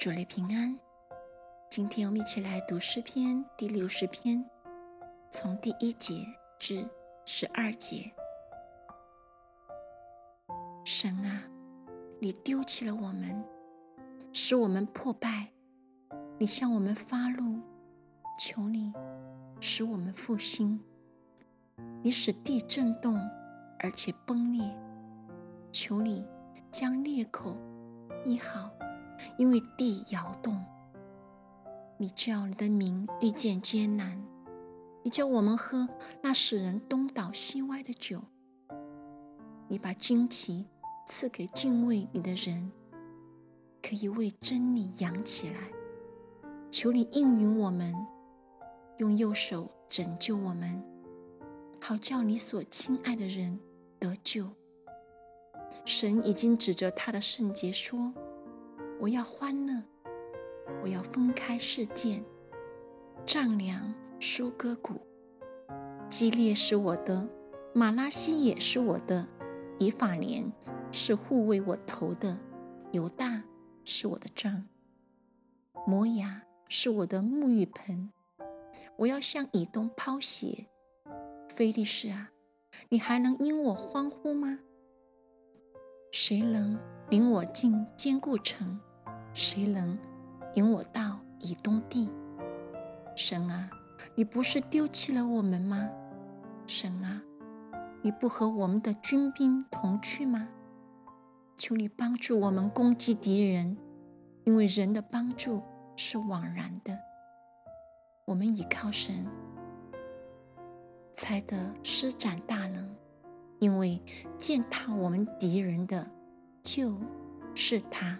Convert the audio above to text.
主内平安。今天我们一起来读诗篇第六十篇，从第一节至十二节。神啊，你丢弃了我们，使我们破败；你向我们发怒，求你使我们复兴。你使地震动，而且崩裂，求你将裂口医好，因为地摇动。你叫你的名遇见艰难，你叫我们喝那使人东倒西歪的酒。你把旌旗赐给敬畏你的人，可以为真理扬起来。求你应允我们，用右手拯救我们。好叫你所亲爱的人得救。神已经指着他的圣洁说：“我要欢乐，我要分开事件，丈量舒歌鼓。基列是我的，马拉西也是我的，以法莲是护卫我头的，犹大是我的杖，摩雅是我的沐浴盆。我要向以东抛鞋。”菲利士啊，你还能因我欢呼吗？谁能领我进坚固城？谁能引我到以东地？神啊，你不是丢弃了我们吗？神啊，你不和我们的军兵同去吗？求你帮助我们攻击敌人，因为人的帮助是枉然的。我们倚靠神。才得施展大能，因为践踏我们敌人的，就是他。